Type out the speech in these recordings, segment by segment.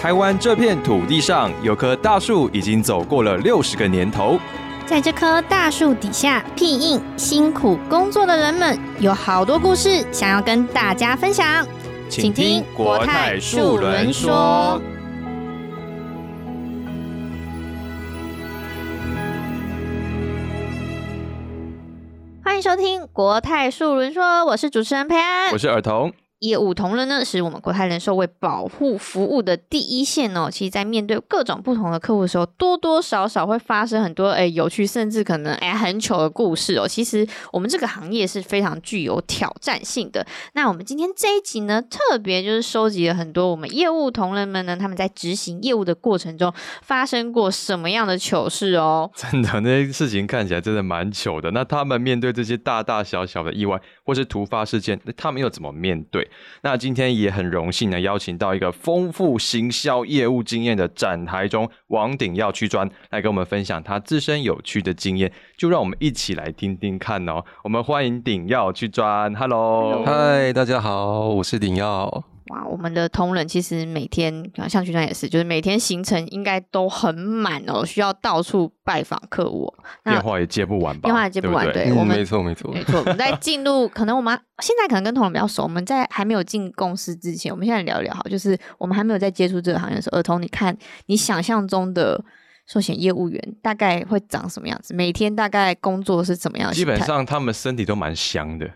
台湾这片土地上有棵大树，已经走过了六十个年头。在这棵大树底下，庇应辛苦工作的人们，有好多故事想要跟大家分享。请听国泰树轮说。欢迎收听国泰树轮说，我是主持人佩安，我是尔童。业务同仁呢，是我们国泰人寿为保护服务的第一线哦。其实，在面对各种不同的客户的时候，多多少少会发生很多哎有趣，甚至可能哎很糗的故事哦。其实，我们这个行业是非常具有挑战性的。那我们今天这一集呢，特别就是收集了很多我们业务同仁们呢，他们在执行业务的过程中发生过什么样的糗事哦。真的，那些事情看起来真的蛮糗的。那他们面对这些大大小小的意外或是突发事件，那他们又怎么面对？那今天也很荣幸呢，邀请到一个丰富行销业务经验的展台中王鼎耀区专来跟我们分享他自身有趣的经验，就让我们一起来听听看哦。我们欢迎鼎耀区专，Hello，嗨，大家好，我是鼎耀。哇，我们的同仁其实每天，像局长也是，就是每天行程应该都很满哦，需要到处拜访客户，电话也接不完吧？电话也接不完，对，我们没错没错没错。我们在进入，可能我们现在可能跟同仁比较熟，我们在还没有进公司之前，我们现在聊聊好，就是我们还没有在接触这个行业的时候，儿童，你看你想象中的寿险业务员大概会长什么样子？每天大概工作是怎么样？基本上他们身体都蛮香的。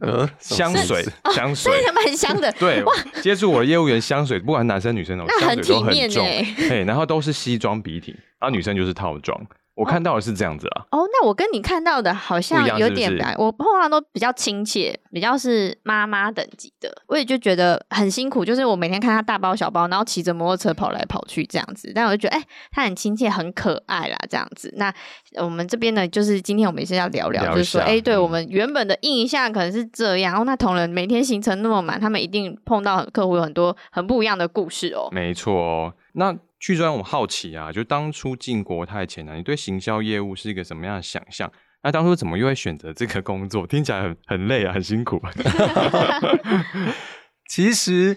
呃，香水，香水，真的蛮香的。对，哇接触我的业务员，香水不管男生女生哦，香水都很重。对，然后都是西装笔挺，然后女生就是套装。我看到的是这样子啊。哦，那我跟你看到的好像有点，我碰到都比较亲切，比较是妈妈等级的。我也就觉得很辛苦，就是我每天看他大包小包，然后骑着摩托车跑来跑去这样子。但我就觉得，哎，他很亲切，很可爱啦，这样子。那我们这边呢，就是今天我们也是要聊聊，就是说，哎，对我们原本的印象可能是这样。然后那同仁每天行程那么满，他们一定碰到客户有很多很不一样的故事哦。没错哦，那。据专，我好奇啊，就当初进国泰前呢，你对行销业务是一个什么样的想象？那当初怎么又会选择这个工作？听起来很很累啊，很辛苦。其实。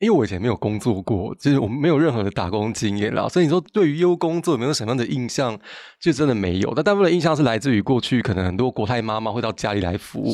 因为我以前没有工作过，就是我们没有任何的打工经验啦，所以你说对于业务工作有没有什么样的印象，就真的没有。但大部分的印象是来自于过去，可能很多国泰妈妈会到家里来服务。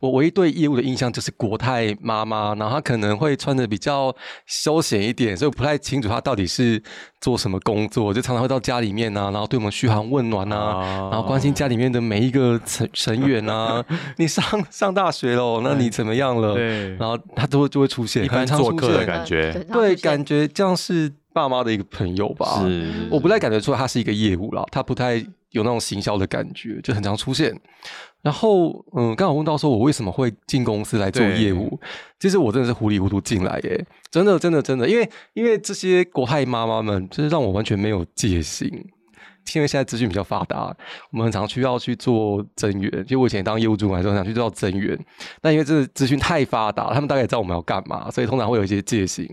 我唯一对业务的印象就是国泰妈妈，然后她可能会穿的比较休闲一点，所以我不太清楚她到底是做什么工作。就常常会到家里面啊，然后对我们嘘寒问暖啊，然后关心家里面的每一个成成员啊。你上上大学喽，那你怎么样了？对，然后她都会就会出现，一般做客。的感觉，对，感觉像是爸妈的一个朋友吧。是，我不太感觉出来他是一个业务啦，他不太有那种行销的感觉，就很常出现。然后，嗯，刚好问到说我为什么会进公司来做业务，其实我真的是糊里糊涂进来耶，真的，真的，真的，因为因为这些国泰妈妈们，就是让我完全没有戒心。因为现在资讯比较发达，我们很常需要去做增援。就我以前当业务主管的时候，想去做增援。但因为这个资讯太发达，他们大概也知道我们要干嘛，所以通常会有一些戒心。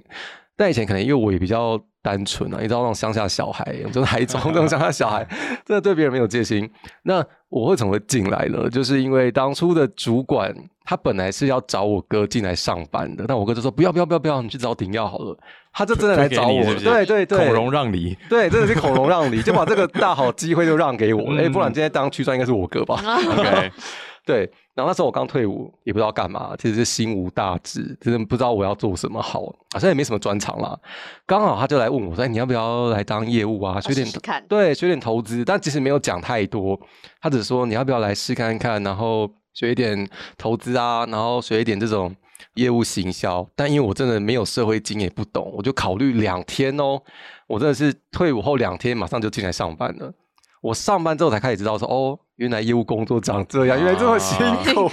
但以前可能因为我也比较单纯啊，你知道那种乡下小孩，就是海中那种乡下小孩，真的对别人没有戒心。那我会怎么会进来呢？就是因为当初的主管他本来是要找我哥进来上班的，但我哥就说不要不要不要不要，你去找顶耀好了。他就真的来找我，对对对，孔融让梨，对，真的是孔融让梨，就把这个大好机会就让给我了。哎，不然今天当区长应该是我哥吧对。然后那时候我刚退伍，也不知道干嘛，其实是心无大志，真的不知道我要做什么好，好像也没什么专长啦。刚好他就来问我说：“你要不要来当业务啊？学点对，学点投资。”但其实没有讲太多，他只说：“你要不要来试看看？然后学一点投资啊，然后学一点这种。”业务行销，但因为我真的没有社会经验，不懂，我就考虑两天哦。我真的是退伍后两天，马上就进来上班了。我上班之后才开始知道说，哦，原来业务工作长这样，原来这么辛苦，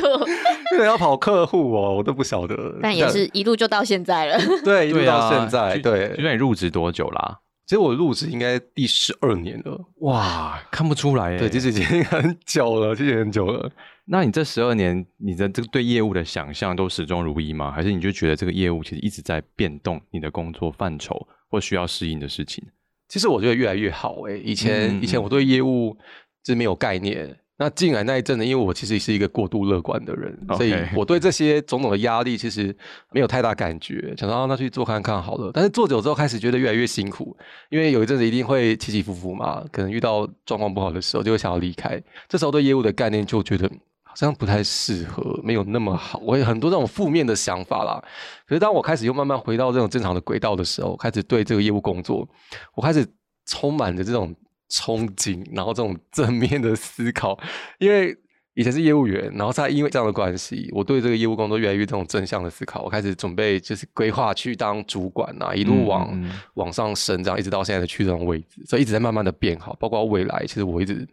原来 要跑客户哦，我都不晓得。但也是一路就到现在了，对，一路到现在，对。就算你入职多久啦？其实我入职应该第十二年了。哇，看不出来，对，其实已经很久了，其实很久了。那你这十二年，你的这个对业务的想象都始终如一吗？还是你就觉得这个业务其实一直在变动？你的工作范畴或需要适应的事情？其实我觉得越来越好诶。以前以前我对业务是没有概念，那进来那一阵呢，因为我其实是一个过度乐观的人，所以我对这些种种的压力其实没有太大感觉，想说那去做看看好了。但是做久之后开始觉得越来越辛苦，因为有一阵子一定会起起伏伏嘛，可能遇到状况不好的时候就会想要离开。这时候对业务的概念就觉得好像不太适合，没有那么好。我有很多这种负面的想法啦。可是当我开始又慢慢回到这种正常的轨道的时候，开始对这个业务工作，我开始充满着这种。憧憬，然后这种正面的思考，因为以前是业务员，然后再因为这样的关系，我对这个业务工作越来越这种正向的思考，我开始准备就是规划去当主管啊，一路往往上升，这样一直到现在的去这种位置，所以一直在慢慢的变好，包括未来，其实我一直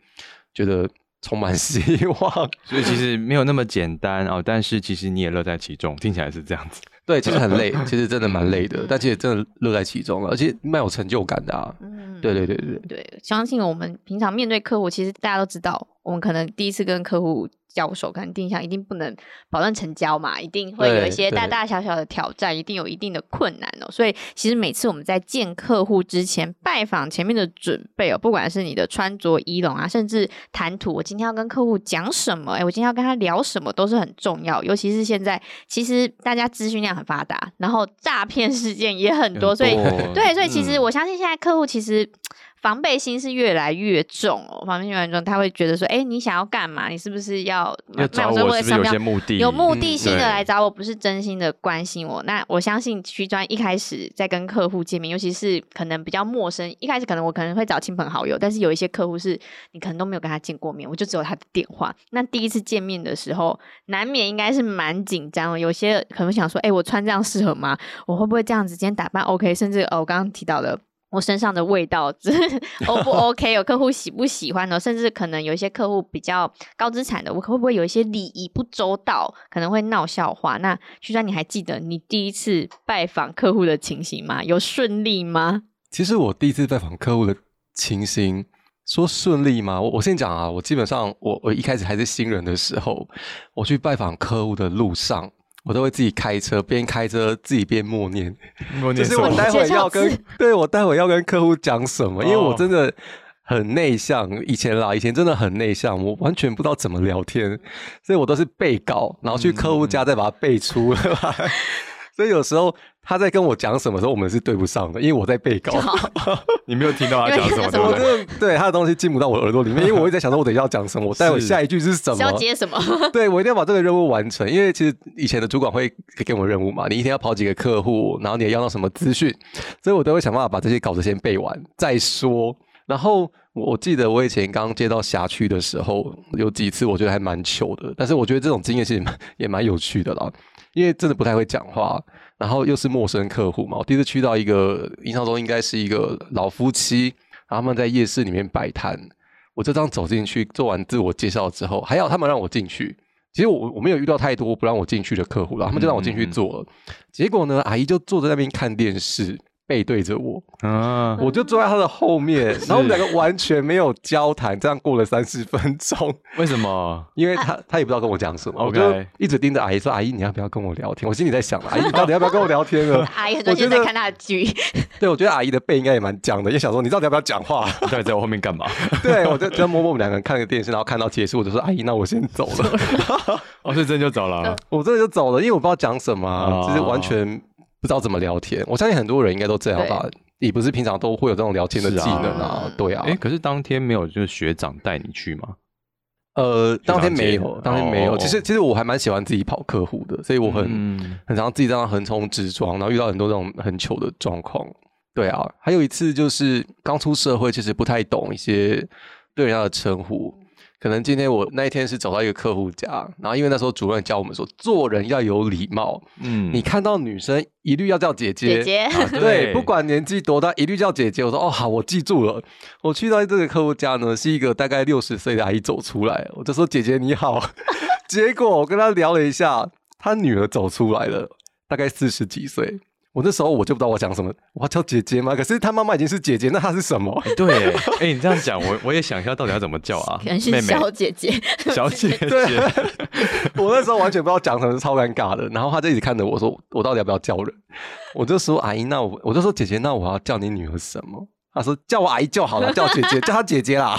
觉得充满希望，所以其实没有那么简单哦，但是其实你也乐在其中，听起来是这样子。对，其实很累，其实真的蛮累的，但其实真的乐在其中了，而且蛮有成就感的啊。嗯，对对对对对，相信我们平常面对客户，其实大家都知道，我们可能第一次跟客户。交手可能定向一定不能保证成交嘛，一定会有一些大大小小的挑战，一定有一定的困难哦。所以其实每次我们在见客户之前，拜访前面的准备哦，不管是你的穿着仪容啊，甚至谈吐，我今天要跟客户讲什么，哎，我今天要跟他聊什么，都是很重要。尤其是现在，其实大家资讯量很发达，然后诈骗事件也很多，所以对，所以其实我相信现在客户其实。防备心是越来越重哦，防备心越来越重，他会觉得说，哎，你想要干嘛？你是不是要要找我？是不是有些目的？有目的性的来找我，不是真心的关心我。那我相信徐专一开始在跟客户见面，尤其是可能比较陌生，一开始可能我可能会找亲朋好友，但是有一些客户是你可能都没有跟他见过面，我就只有他的电话。那第一次见面的时候，难免应该是蛮紧张的。有些可能想说，哎，我穿这样适合吗？我会不会这样子？今天打扮 OK？甚至哦，我刚刚提到的。我身上的味道，O 不 OK？有客户喜不喜欢呢？甚至可能有一些客户比较高资产的，我会不会有一些礼仪不周到，可能会闹笑话？那徐川，你还记得你第一次拜访客户的情形吗？有顺利吗？其实我第一次拜访客户的情形，说顺利吗？我我先讲啊，我基本上我我一开始还是新人的时候，我去拜访客户的路上。我都会自己开车，边开车自己边默念，就是我待会要跟对我待会要跟客户讲什么，因为我真的很内向，以前啦，以前真的很内向，我完全不知道怎么聊天，所以我都是背稿，然后去客户家再把它背出来，所以有时候。他在跟我讲什么时候，我们是对不上的，因为我在背稿，你没有听到他讲什么，对不对？对他的东西进不到我耳朵里面，因为我一直在想说，我等一下要讲什么，我待会下一句是什么，要接什么？对我一定要把这个任务完成，因为其实以前的主管会给我们任务嘛，你一天要跑几个客户，然后你也要到什么资讯，所以我都会想办法把这些稿子先背完再说。然后我记得我以前刚接到辖区的时候，有几次我觉得还蛮糗的，但是我觉得这种经验其实也蛮有趣的啦，因为真的不太会讲话。然后又是陌生客户嘛，我第一次去到一个印象中应该是一个老夫妻，然后他们在夜市里面摆摊，我就这样走进去，做完自我介绍之后，还好他们让我进去。其实我我没有遇到太多不让我进去的客户了，他们就让我进去坐了。结果呢，阿姨就坐在那边看电视。背对着我，啊，我就坐在他的后面，然后我们两个完全没有交谈，这样过了三十分钟。为什么？因为他他也不知道跟我讲什么，我就一直盯着阿姨说：“阿姨，你要不要跟我聊天？”我心里在想：“阿姨，你到底要不要跟我聊天呢？” 阿姨很多天在看他的剧。对，我觉得阿姨的背应该也蛮僵的，也想说：“你到底要不要讲话？到底在我后面干嘛？”对，我就就摸摸我们两个人看个电视，然后看到结束，我就说：“阿姨，那我先走了。”我是真就走了，我真的就走了，因为我不知道讲什么，就是完全。不知道怎么聊天，我相信很多人应该都这样吧。你不是平常都会有这种聊天的技能啊？对啊。哎，可是当天没有就是学长带你去吗？呃，当天没有，当天没有。其实其实我还蛮喜欢自己跑客户的，所以我很很常自己这样横冲直撞，然后遇到很多这种很糗的状况。对啊，还有一次就是刚出社会，其实不太懂一些对人家的称呼。可能今天我那一天是走到一个客户家，然后因为那时候主任教我们说做人要有礼貌，嗯，你看到女生一律要叫姐姐，姐姐，对，不管年纪多大，一律叫姐姐。我说哦好，我记住了。我去到这个客户家呢，是一个大概六十岁的阿姨走出来，我就说姐姐你好。结果我跟她聊了一下，她女儿走出来了，大概四十几岁。我那时候我就不知道我讲什么，我要叫姐姐吗？可是她妈妈已经是姐姐，那她是什么？对，哎，你这样讲，我我也想一下，到底要怎么叫啊？可能是小姐姐，小姐 姐。我那时候完全不知道讲什么，超尴尬的。然后她就一直看着我说：“我到底要不要叫人？”我就说：“阿姨，那我我就说姐姐，那我要叫你女儿什么？”他说叫我阿姨就好了，叫姐姐，叫她姐姐啦。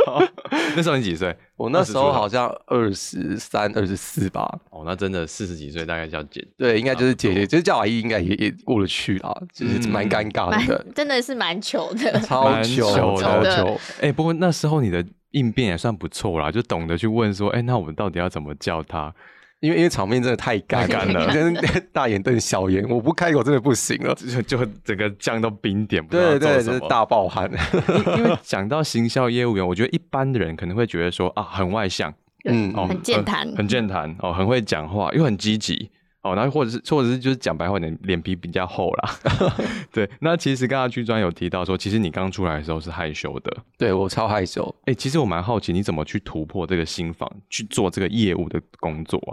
那时候你几岁？我那时候好像二十三、二十四吧。哦，那真的四十几岁，大概叫姐。对，应该就是姐姐，就是叫阿姨，应该也也过得去啦，就是蛮尴尬的。真的是蛮糗的，超糗，超糗。哎，不过那时候你的应变也算不错啦，就懂得去问说，哎，那我们到底要怎么叫他？因为因为场面真的太尴尬了，跟 大眼瞪小眼，我不开口真的不行了，就就整个酱都冰点，对对，是大爆汗。因为讲到行销业务员，我觉得一般的人可能会觉得说啊，很外向，嗯，很健谈，很健谈哦，很会讲话，又很积极哦，然后或者是或者是就是讲白话点，脸皮比较厚啦。对，那其实刚刚剧专有提到说，其实你刚出来的时候是害羞的，对我超害羞。哎，其实我蛮好奇，你怎么去突破这个心房，去做这个业务的工作啊？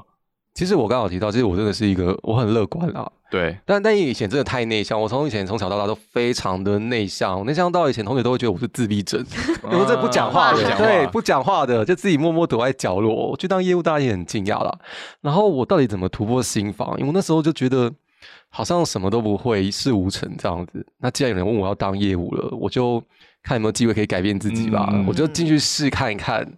其实我刚好提到，其实我真的是一个我很乐观啊。对，但但以前真的太内向，我从以前从小到大都非常的内向，内向到以前同学都会觉得我是自闭症，我这不讲话的，对，不讲话的，就自己默默躲在角落。我去当业务，大家也很惊讶啦。然后我到底怎么突破心防？因为我那时候就觉得好像什么都不会，一事无成这样子。那既然有人问我要当业务了，我就。看有没有机会可以改变自己吧，我就进去试看一看。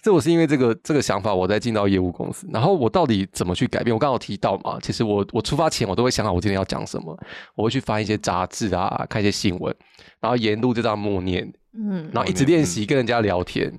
这我是因为这个这个想法，我在进到业务公司。然后我到底怎么去改变？我刚好提到嘛，其实我我出发前我都会想好我今天要讲什么，我会去翻一些杂志啊，看一些新闻，然后沿路就这样默念，嗯，然后一直练习跟人家聊天，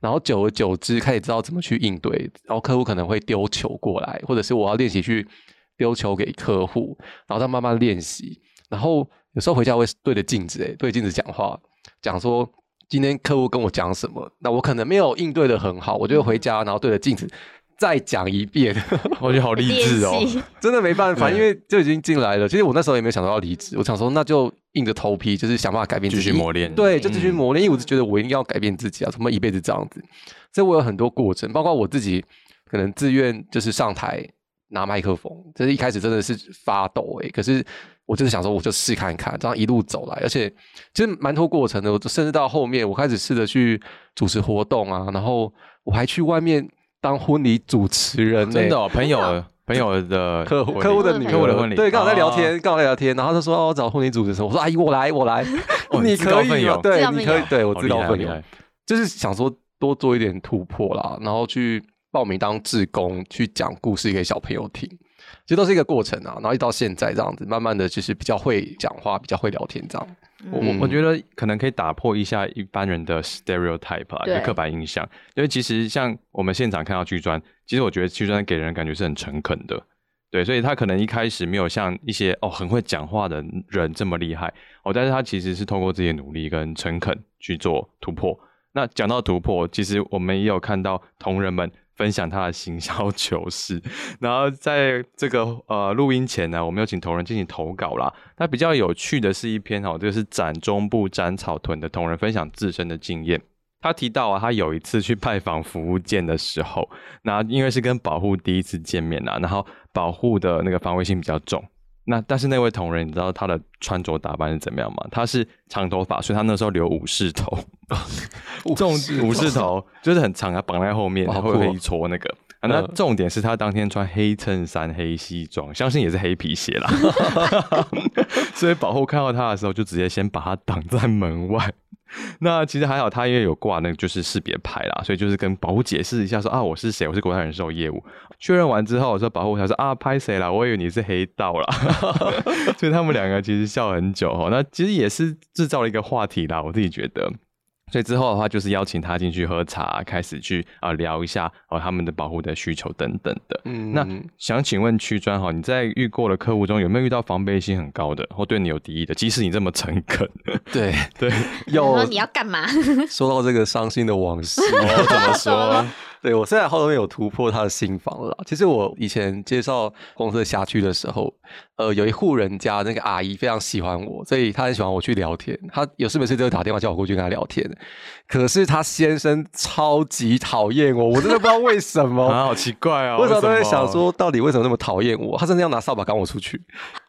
然后久而久之开始知道怎么去应对。然后客户可能会丢球过来，或者是我要练习去丢球给客户，然后再慢慢练习。然后有时候回家会对着镜子，哎，对着镜子讲话。讲说今天客户跟我讲什么，那我可能没有应对的很好，我就回家然后对着镜子再讲一遍。我觉得好励志哦，真的没办法，因为就已经进来了。其实我那时候也没有想到要离职，我想说那就硬着头皮，就是想办法改变自己，继续磨练。对，就继续磨练，因为我是觉得我一定要改变自己啊，怎么一辈子这样子？所以我有很多过程，包括我自己可能自愿就是上台拿麦克风，就是一开始真的是发抖哎，可是。我就是想说，我就试看看，这样一路走来，而且其实蛮多过程的。我甚至到后面，我开始试着去主持活动啊，然后我还去外面当婚礼主持人。真的，朋友朋友的 客户客户的女客户的婚礼，对，刚好在聊天，刚好在聊天，然后他说：“哦，我找婚礼主持人。”我说：“阿姨，我来，我来。”你可以，对，你可以，对我自告奋勇，就是想说多做一点突破啦，然后去报名当志工，去讲故事给小朋友听。其实都是一个过程啊，然后一到现在这样子，慢慢的就是比较会讲话，比较会聊天这样。我我我觉得可能可以打破一下一般人的 stereotype 啊，就刻板印象。因为其实像我们现场看到剧专，其实我觉得剧专给人感觉是很诚恳的，对，所以他可能一开始没有像一些哦很会讲话的人这么厉害哦，但是他其实是通过自己的努力跟诚恳去做突破。那讲到突破，其实我们也有看到同仁们。分享他的行销 糗事，然后在这个呃录音前呢，我们有请同仁进行投稿啦。那比较有趣的是一篇哦，这个是展中部斩草屯的同仁分享自身的经验。他提到啊，他有一次去拜访服务舰的时候，那因为是跟保护第一次见面啊，然后保护的那个防卫性比较重。那但是那位同仁，你知道他的穿着打扮是怎么样吗？他是长头发，所以他那时候留武士头，重武士头就是很长啊，绑在后面，然后会一撮那个。那重点是他当天穿黑衬衫、黑西装，相信也是黑皮鞋啦。所以保护看到他的时候，就直接先把他挡在门外。那其实还好，他因为有挂那个就是识别牌啦，所以就是跟保护解释一下说啊，我是谁，我是国泰人寿业务。确认完之后，我说保护他说啊，拍谁啦？我以为你是黑道啦。所以他们两个其实笑很久哈。那其实也是制造了一个话题啦，我自己觉得。所以之后的话，就是邀请他进去喝茶，开始去啊聊一下哦他们的保护的需求等等的。嗯，那想请问区专哈，你在遇过的客户中有没有遇到防备心很高的，或对你有敌意的？即使你这么诚恳，对 对，有你要干嘛？说到这个伤心的往事，我怎么说？对我现在后面有突破他的心房了。其实我以前介绍公司的辖区的时候。呃，有一户人家那个阿姨非常喜欢我，所以她很喜欢我去聊天。她有事没事就会打电话叫我过去跟她聊天。可是她先生超级讨厌我，我真的不知道为什么 啊，好奇怪啊！为什么都在想说，到底为什么那么讨厌我？他甚至要拿扫把赶我出去。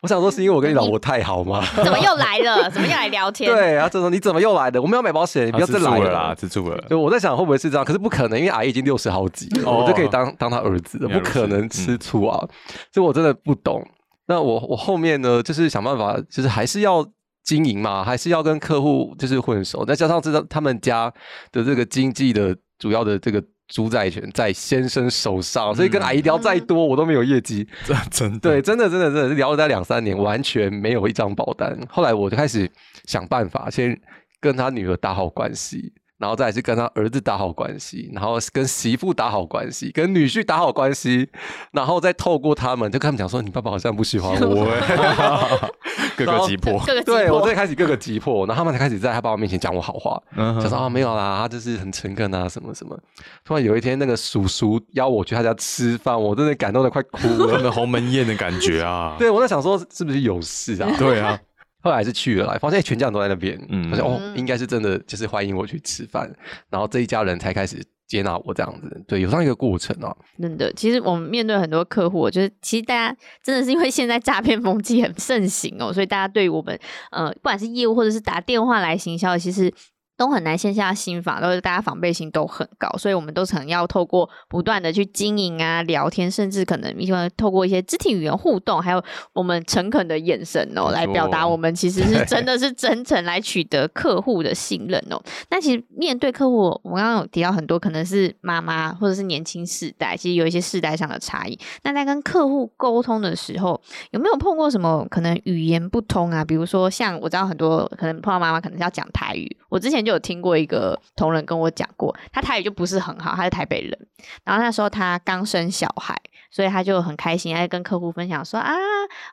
我想说，是因为我跟你老婆太好吗？怎么又来了？怎么又来聊 天？对啊，这种你怎么又来的？我们要买保险，你不要再来了啦，蜘蛛了。就我在想，会不会是这样？可是不可能，因为阿姨已经六十好几了，我就可以当当他儿子了，不可能吃醋啊！所以我真的不懂。那我我后面呢，就是想办法，就是还是要经营嘛，还是要跟客户就是混熟，再加上知道他们家的这个经济的主要的这个主宰权在先生手上，所以跟阿姨聊再多，我都没有业绩。真的对，真的真的真的聊了在两三年，完全没有一张保单。后来我就开始想办法，先跟他女儿打好关系。然后再去跟他儿子打好关系，然后跟媳妇打好关系，跟女婿打好关系，然后再透过他们，就跟他们讲说：“你爸爸好像不喜欢我。”各个击破，对我最开始各个击破，然后他们才开始在他爸爸面前讲我好话，就说：“啊，没有啦，他就是很诚恳啊，什么什么。”突然有一天，那个叔叔邀我去他家吃饭，我真的感动的快哭了，那鸿门宴的感觉啊！对我在想说，是不是有事啊？对啊。后来是去了，发现全家人都在那边，嗯发现哦，应该是真的，就是欢迎我去吃饭，然后这一家人才开始接纳我这样子，对，有这样一个过程啊。真的，其实我们面对很多客户，我觉得其实大家真的是因为现在诈骗风气很盛行哦，所以大家对于我们呃，不管是业务或者是打电话来行销，其实。都很难线下心防，都是大家防备心都很高，所以我们都可能要透过不断的去经营啊、聊天，甚至可能因为透过一些肢体语言互动，还有我们诚恳的眼神哦，来表达我们其实是真的 是真诚来取得客户的信任哦。那其实面对客户，我刚刚有提到很多可能是妈妈或者是年轻世代，其实有一些世代上的差异。那在跟客户沟通的时候，有没有碰过什么可能语言不通啊？比如说像我知道很多可能碰到妈妈可能是要讲台语，我之前。就有听过一个同仁跟我讲过，他台语就不是很好，他是台北人，然后那时候他刚生小孩，所以他就很开心，他就跟客户分享说啊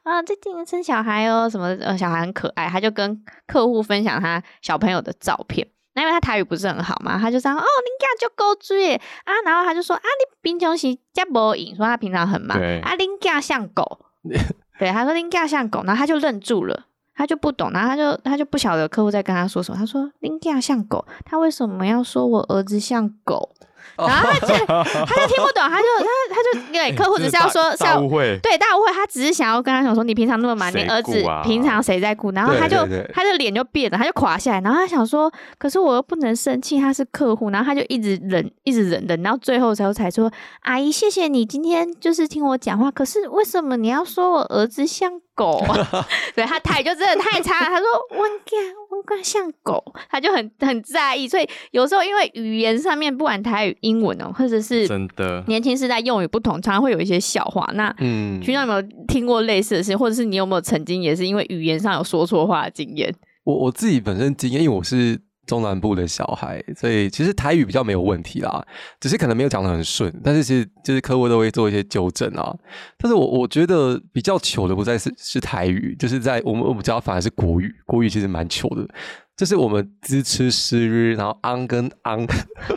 啊，最近生小孩哦，什么呃小孩很可爱，他就跟客户分享他小朋友的照片。那因为他台语不是很好嘛，他就说哦，你家就狗追啊，然后他就说啊，你平常是加波影，说他平常很忙啊，林家像狗，对，他说林家像狗，然后他就愣住了。他就不懂，然后他就他就不晓得客户在跟他说什么。他说：“林家像狗，他为什么要说我儿子像狗？”然后他就他就听不懂，他就他他就对客户只是要说大误会，对大误会，他只是想要跟他讲说：“你平常那么忙，你儿子平常谁在顾？”然后他就他的脸就变了，他就垮下来，然后他想说：“可是我又不能生气，他是客户。”然后他就一直忍，一直忍忍，然后最后才才说：“阿姨，谢谢你今天就是听我讲话，可是为什么你要说我儿子像？” 狗，对他态就真的太差了。他说“温家温家像狗”，他就很很在意。所以有时候因为语言上面，不管台语、英文哦，或者是真的年轻时代用语不同，常常会有一些笑话。那嗯，徐长有没有听过类似的事，或者是你有没有曾经也是因为语言上有说错话的经验？我我自己本身经验，因为我是。中南部的小孩，所以其实台语比较没有问题啦，只是可能没有讲的很顺，但是其实就是客户都会做一些纠正啊。但是我我觉得比较糗的不再是是台语，就是在我们我们家反而是国语，国语其实蛮糗的。就是我们支持诗日，然后安跟安，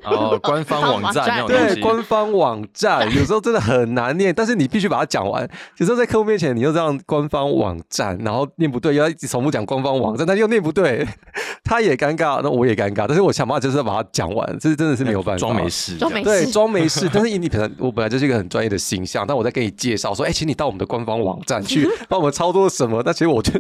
哦，官方网站对，官方网站有时候真的很难念，但是你必须把它讲完。有时候在客户面前，你又这样官方网站，然后念不对，又要一直重复讲官方网站，但又念不对，他也尴尬，那我也尴尬。但是我想办法就是要把它讲完，这是真的是没有办法，装没事，装没事，对，装没事。但是你本来我本来就是一个很专业的形象，但我在给你介绍说，哎，请你到我们的官方网站去 帮我们操作什么，但其实我就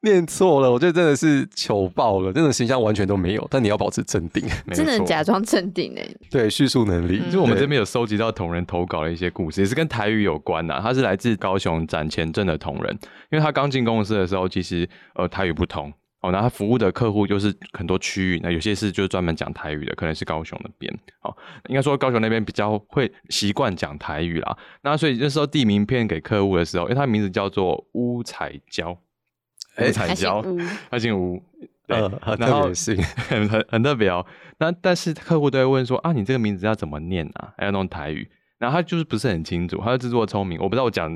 念错了，我觉得真的是糗爆了。真的形象完全都没有，但你要保持镇定，真的假装镇定呢？对，叙述能力。就我们这边有收集到同仁投稿的一些故事，也是跟台语有关呐。他是来自高雄展前镇的同仁，因为他刚进公司的时候，其实呃台语不通哦，那他服务的客户就是很多区域，那有些是就是专门讲台语的，可能是高雄那边哦，应该说高雄那边比较会习惯讲台语啦。那所以那时候递名片给客户的时候，因为他名字叫做乌彩娇，乌彩椒，他姓吴。呃，很特别性，很很很特别哦。那但是客户都会问说啊，你这个名字要怎么念啊？还要弄台语。然后他就是不是很清楚，他就自作聪明，我不知道我讲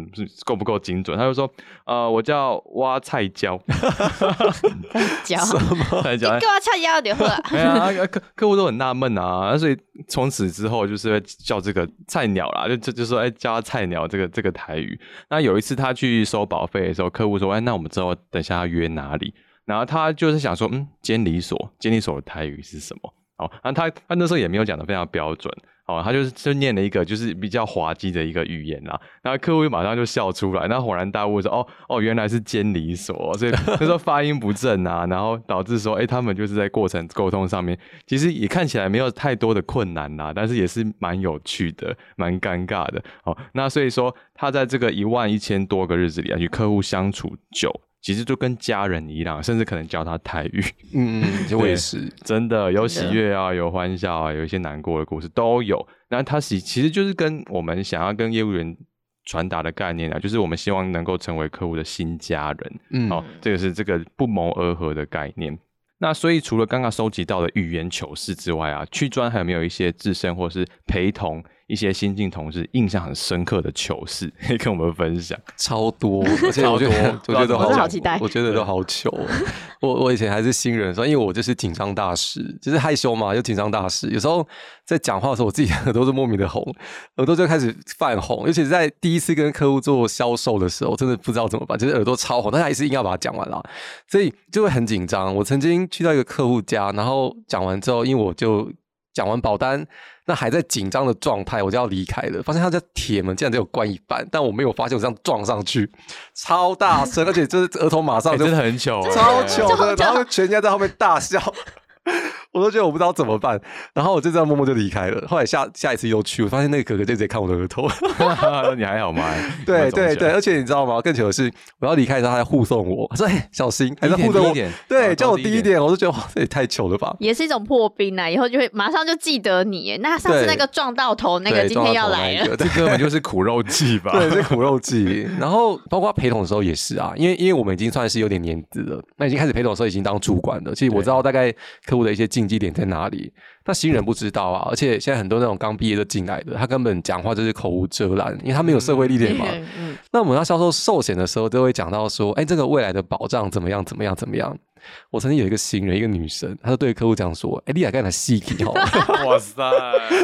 够不够精准。他就说，呃，我叫挖菜椒，椒什么？菜椒，给我菜椒的话。哎呀，客客户都很纳闷啊，所以从此之后就是叫这个菜鸟啦，就就就说哎，叫他菜鸟这个这个台语。那有一次他去收保费的时候，客户说，哎，那我们之后等下要约哪里？然后他就是想说，嗯，监理所，监理所的台语是什么？哦，然后他他那时候也没有讲的非常标准，哦，他就是就念了一个就是比较滑稽的一个语言啦。然后客户马上就笑出来，那恍然大悟说，哦哦，原来是监理所，所以 那时候发音不正啊，然后导致说，哎，他们就是在过程沟通上面，其实也看起来没有太多的困难啦，但是也是蛮有趣的，蛮尴尬的。哦，那所以说他在这个一万一千多个日子里啊，与客户相处久。其实就跟家人一样，甚至可能教他台语。嗯嗯，我也是，真的有喜悦啊，有欢笑啊，有一些难过的故事都有。那他其其实就是跟我们想要跟业务员传达的概念啊，就是我们希望能够成为客户的新家人。嗯，好，这个是这个不谋而合的概念。那所以除了刚刚收集到的语言糗事之外啊，去专还有没有一些自身或是陪同？一些新进同事印象很深刻的糗事，可以跟我们分享。超多，而且我觉得，我觉得都好期待，我觉得都好糗。我我以前还是新人，所以因为我就是紧张大师，就是害羞嘛，又紧张大师。有时候在讲话的时候，我自己耳朵是莫名的红，耳朵就开始泛红。尤其是在第一次跟客户做销售的时候，真的不知道怎么办，就是耳朵超红，但还是硬要把它讲完了，所以就会很紧张。我曾经去到一个客户家，然后讲完之后，因为我就讲完保单。那还在紧张的状态，我就要离开了。发现他家铁门竟然只有关一半，但我没有发现我这样撞上去，超大声，而且就是额头马上真的很糗，超糗的，然后全家在后面大笑。我都觉得我不知道怎么办，然后我就这样默默就离开了。后来下下一次又去，我发现那个哥哥就直接看我的额头。你还好吗？对对对，而且你知道吗？更糗的是，我要离开的时候，他还护送我，他说：“哎，小心，还是护送我。”对，叫我低一点。我就觉得哇，这也太糗了吧！也是一种破冰啊，以后就会马上就记得你。那上次那个撞到头那个，今天要来了，这根本就是苦肉计吧？对，是苦肉计。然后包括陪同的时候也是啊，因为因为我们已经算是有点年资了，那已经开始陪同的时候已经当主管了。其实我知道大概客户的一些禁忌点在哪里。那新人不知道啊，而且现在很多那种刚毕业的进来的，他根本讲话就是口无遮拦，因为他没有社会历练嘛。那我们要销售寿险的时候，都会讲到说，哎，这个未来的保障怎么样？怎么样？怎么样？我曾经有一个新人，一个女生，她就对客户这样说：“哎，丽雅干哪细体哦？哇塞，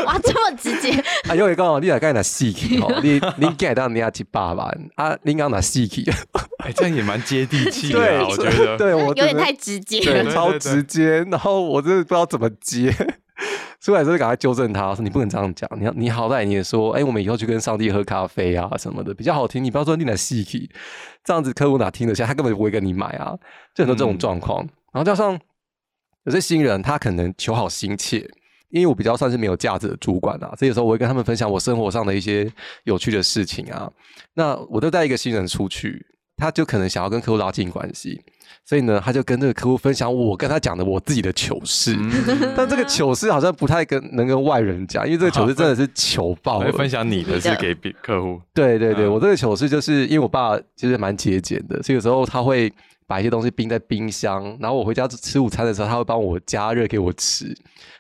哇这么直接！啊，因为刚好丽雅干哪细体哦，你你给到你要去八万啊，你刚拿细体？哎，这样也蛮接地气的，我觉得，对我有点太直接，对，超直接。然后我真的不知道怎么接。出来之后赶快纠正他，说你不能这样讲，你要你好歹你也说，哎，我们以后去跟上帝喝咖啡啊什么的比较好听，你不要说你来细气，这样子客户哪听得下，他根本就不会跟你买啊，就很多这种状况。然后加上有些新人，他可能求好心切，因为我比较算是没有价值的主管啊，所以有时候我会跟他们分享我生活上的一些有趣的事情啊。那我都带一个新人出去，他就可能想要跟客户拉近关系。所以呢，他就跟这个客户分享我跟他讲的我自己的糗事，但这个糗事好像不太跟能跟外人讲，因为这个糗事真的是糗爆了。分享你的是给客户，对对对，我这个糗事就是因为我爸其实蛮节俭的，所以有时候他会把一些东西冰在冰箱，然后我回家吃午餐的时候，他会帮我加热给我吃。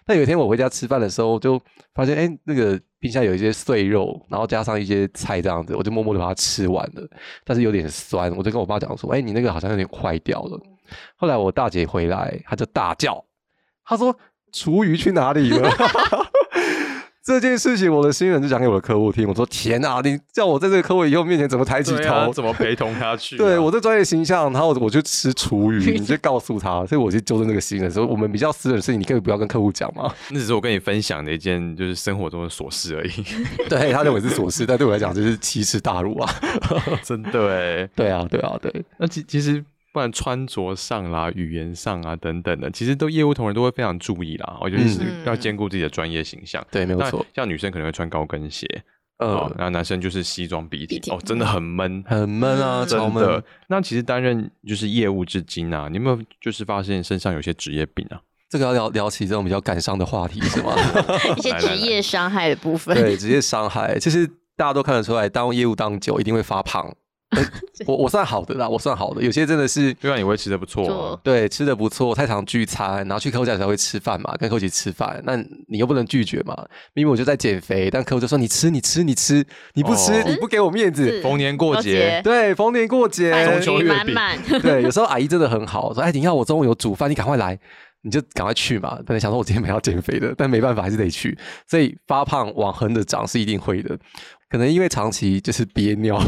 但有一天我回家吃饭的时候，就发现哎，那个冰箱有一些碎肉，然后加上一些菜这样子，我就默默的把它吃完了。但是有点酸，我就跟我爸讲说：“哎，你那个好像有点坏掉了。”后来我大姐回来，她就大叫，她说：“厨余去哪里了？” 这件事情，我的新人就讲给我的客户听。我说：“天啊，你叫我在这个客户以后面前怎么抬起头，怎么陪同他去？对我这专业形象，然后我就吃厨余，你就告诉他。所以我就纠正那个新人说：我们比较私人的事情，你可以不要跟客户讲嘛。那只是我跟你分享的一件就是生活中的琐事而已。对他认为是琐事，但对我来讲就是奇耻大辱啊！真的哎，对啊，对啊，对。那其其实。不然穿着上啦、语言上啊等等的，其实都业务同仁都会非常注意啦。我觉得是要兼顾自己的专业形象。对，没有错。像女生可能会穿高跟鞋，呃，然后男生就是西装笔挺。哦，真的很闷，很闷啊，真的。那其实担任就是业务至今啊，你有没有就是发现身上有些职业病啊？这个要聊聊起这种比较感伤的话题是吗？一些职业伤害的部分。对，职业伤害，其实大家都看得出来，当业务当久一定会发胖。我我算好的啦，我算好的。有些真的是，对啊，你会吃的不错，对，吃的不错。太常聚餐，然后去客户家才会吃饭嘛，跟客户一起吃饭，那你又不能拒绝嘛。明明我就在减肥，但客户就说你吃，你吃，你吃，你不吃，你不给我面子。逢年过节，对，逢年过节，中秋月饼，对，有时候阿姨真的很好，说哎，你看我中午有煮饭，你赶快来，你就赶快去嘛。本来想说我今天没要减肥的，但没办法，还是得去。所以发胖往横的长是一定会的，可能因为长期就是憋尿。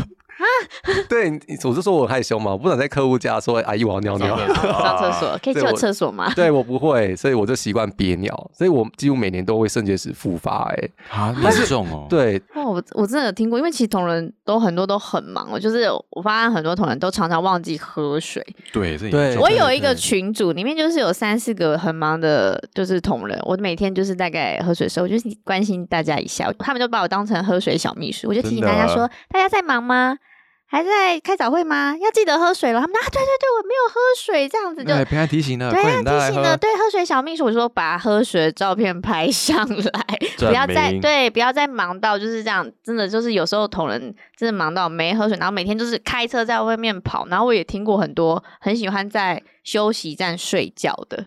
对，我是说我害羞嘛，我不想在客户家说阿姨我要尿尿 上厕所，可以去我厕所吗？对我不会，所以我就习惯憋尿，所以我几乎每年都会肾结石复发。哎，啊，那是重哦。对，哇，我我真的有听过，因为其实同仁都很多都很忙，我就是我发现很多同仁都常常忘记喝水。对，对，我有一个群组，里面就是有三四个很忙的，就是同仁，我每天就是大概喝水的时候，我就关心大家一下，他们就把我当成喝水小秘书，我就提醒大家说，大家在忙吗？还在开早会吗？要记得喝水了。他们啊，对对对，我没有喝水，这样子就平安提醒了，对，提醒了，对，喝水小秘书说把喝水的照片拍上来，不要再对，不要再忙到就是这样，真的就是有时候同仁真的忙到没喝水，然后每天就是开车在外面跑，然后我也听过很多很喜欢在休息站睡觉的。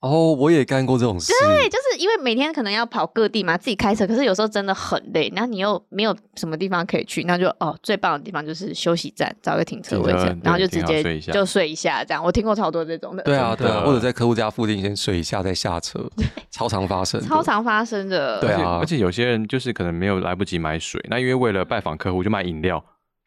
哦，我也干过这种事。对，就是因为每天可能要跑各地嘛，自己开车，可是有时候真的很累，然后你又没有什么地方可以去，那就哦，最棒的地方就是休息站，找个停车位，然后就直接就睡一下，这样。我听过超多这种的。对啊，对啊，或者在客户家附近先睡一下再下车，超常发生，超常发生的。对啊，而且有些人就是可能没有来不及买水，那因为为了拜访客户就买饮料，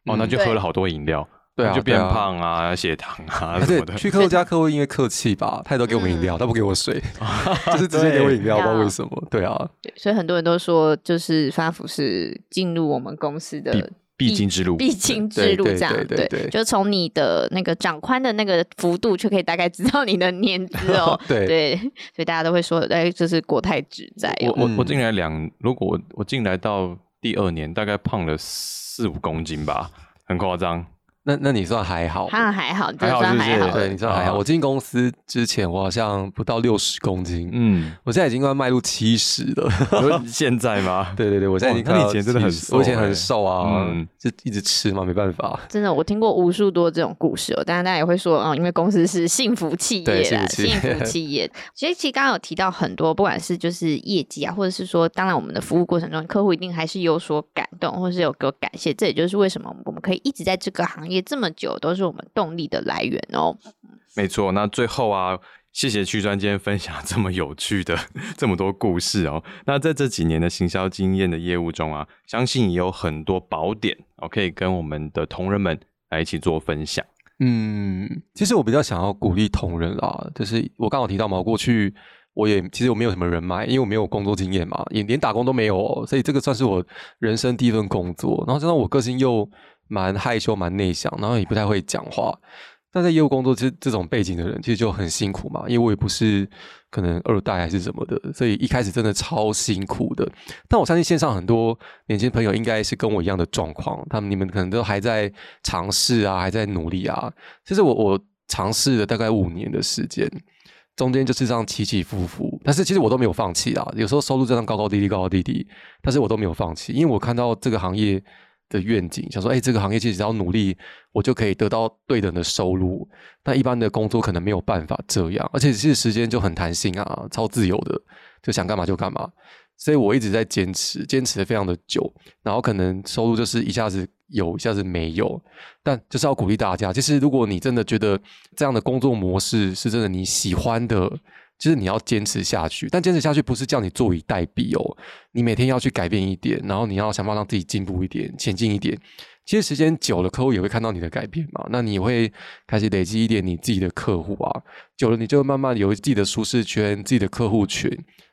哦，那就喝了好多饮料。对啊，就变胖啊，血糖啊什么的。去客户家，客户因为客气吧，他也都给我们饮料，他不给我水，就是直接给我饮料，不知道为什么。对啊，所以很多人都说，就是发福是进入我们公司的必经之路，必经之路这样。对对，就从你的那个长宽的那个幅度，就可以大概知道你的年 资哦。对对，所以大家都会说，哎，这是国泰指在。我我我进来两，如果我我进来到第二年，大概胖了四五公斤吧，很夸张。那那你算还好，他还好，还好还好，对，你算还好。我进公司之前，我好像不到六十公斤，嗯，我现在已经快迈入七十了。现在吗？对对对，我现在已经，你以前真的很瘦，我以前很瘦啊，就一直吃嘛，没办法。真的，我听过无数多这种故事哦。当然，大家也会说，哦，因为公司是幸福企业啦，幸福企业。其实，其实刚刚有提到很多，不管是就是业绩啊，或者是说，当然我们的服务过程中，客户一定还是有所感动，或者是有给我感谢。这也就是为什么我们可以一直在这个行业。也这么久都是我们动力的来源哦。没错，那最后啊，谢谢曲专今天分享这么有趣的 这么多故事哦。那在这几年的行销经验的业务中啊，相信也有很多宝典哦，可以跟我们的同仁们来一起做分享。嗯，其实我比较想要鼓励同仁啦，就是我刚好提到嘛，过去我也其实我没有什么人脉，因为我没有工作经验嘛，也连打工都没有，所以这个算是我人生第一份工作。然后加上我个性又。蛮害羞、蛮内向，然后也不太会讲话。但在业务工作这这种背景的人，其实就很辛苦嘛。因为我也不是可能二代还是什么的，所以一开始真的超辛苦的。但我相信线上很多年轻朋友应该是跟我一样的状况，他们你们可能都还在尝试啊，还在努力啊。其实我我尝试了大概五年的时间，中间就是这样起起伏伏，但是其实我都没有放弃啊。有时候收入这样高高低低、高高低低，但是我都没有放弃，因为我看到这个行业。的愿景，想说，哎，这个行业其实只要努力，我就可以得到对等的收入。但一般的工作可能没有办法这样，而且其实时间就很弹性啊，超自由的，就想干嘛就干嘛。所以我一直在坚持，坚持的非常的久。然后可能收入就是一下子有，一下子没有。但就是要鼓励大家，其实如果你真的觉得这样的工作模式是真的你喜欢的。就是你要坚持下去，但坚持下去不是叫你坐以待毙哦。你每天要去改变一点，然后你要想办法让自己进步一点、前进一点。其实时间久了，客户也会看到你的改变嘛。那你会开始累积一点你自己的客户啊。久了，你就慢慢有自己的舒适圈、自己的客户群。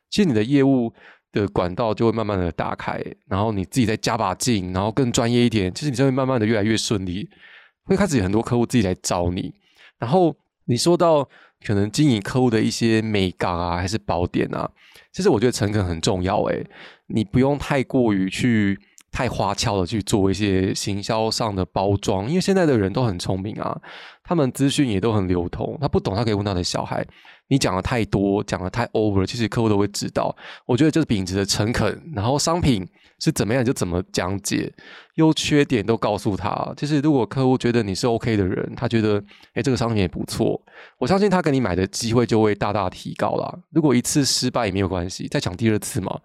其实你的业务的管道就会慢慢的打开，然后你自己再加把劲，然后更专业一点。其实你就会慢慢的越来越顺利，会开始有很多客户自己来找你。然后你说到。可能经营客户的一些美感啊，还是宝典啊，其实我觉得诚恳很重要。诶，你不用太过于去太花俏的去做一些行销上的包装，因为现在的人都很聪明啊，他们资讯也都很流通，他不懂他可以问他的小孩。你讲的太多，讲的太 over，其实客户都会知道。我觉得就是秉持的诚恳，然后商品是怎么样就怎么讲解，优缺点都告诉他。就是如果客户觉得你是 OK 的人，他觉得哎这个商品也不错，我相信他跟你买的机会就会大大提高了。如果一次失败也没有关系，再讲第二次嘛，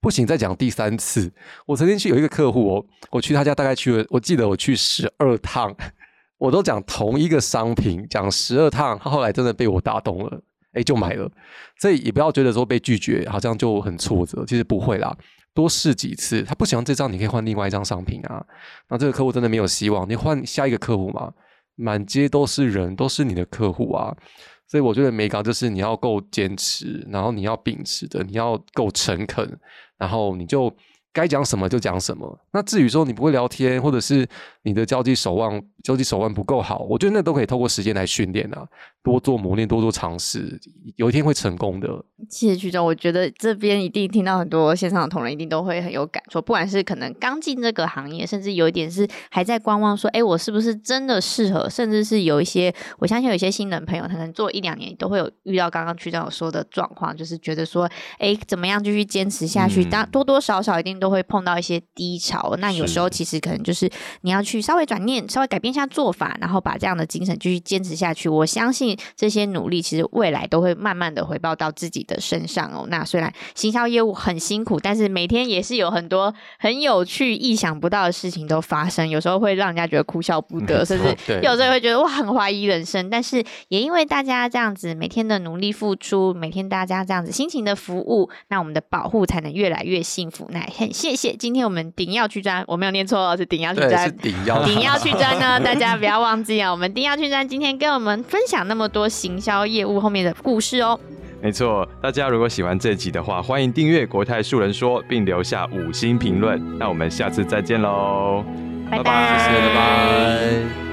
不行再讲第三次。我曾经去有一个客户哦，我去他家大概去了，我记得我去十二趟，我都讲同一个商品，讲十二趟，他后来真的被我打动了。哎，就买了，所以也不要觉得说被拒绝好像就很挫折，其实不会啦，多试几次，他不喜欢这张，你可以换另外一张商品啊。那这个客户真的没有希望，你换下一个客户嘛？满街都是人，都是你的客户啊。所以我觉得美高就是你要够坚持，然后你要秉持的，你要够诚恳，然后你就该讲什么就讲什么。那至于说你不会聊天，或者是你的交际手腕、交际手腕不够好，我觉得那都可以透过时间来训练啊，多做磨练，多做尝试，有一天会成功的。谢谢区长，我觉得这边一定听到很多线上的同仁一定都会很有感触，不管是可能刚进这个行业，甚至有一点是还在观望，说哎，我是不是真的适合？甚至是有一些，我相信有一些新人朋友，可能做一两年都会有遇到刚刚区长有说的状况，就是觉得说，哎，怎么样继续坚持下去？当多多少少一定。都会碰到一些低潮，那有时候其实可能就是你要去稍微转念，稍微改变一下做法，然后把这样的精神继续坚持下去。我相信这些努力其实未来都会慢慢的回报到自己的身上哦。那虽然行销业务很辛苦，但是每天也是有很多很有趣、意想不到的事情都发生，有时候会让人家觉得哭笑不得，甚至有时候会觉得哇很怀疑人生。但是也因为大家这样子每天的努力付出，每天大家这样子辛勤的服务，那我们的保护才能越来越幸福。那很。谢谢，今天我们顶要去专，我没有念错，是顶要去专，顶要顶要去专呢，大家不要忘记啊，我们顶要去专今天跟我们分享那么多行销业务后面的故事哦。没错，大家如果喜欢这集的话，欢迎订阅国泰树人说，并留下五星评论。那我们下次再见喽，拜拜，谢谢，拜拜。